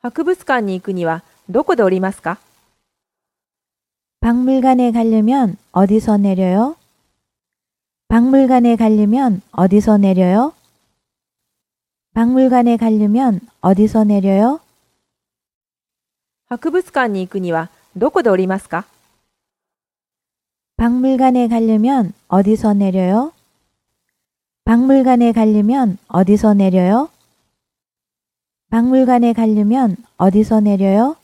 博物館に行くにはどこで降りますか 박물관에 가려면 어디서 내려요? 박물관에 가려면 어디서 내려요? 박물관에 가려면 어디서 내려요? 博物館に行くにはどこで降りますか 박물관에 가려면 어디서 내려요? 박물관에 가려면 어디서 내려요? 박물관에 가려면 어디서 내려요?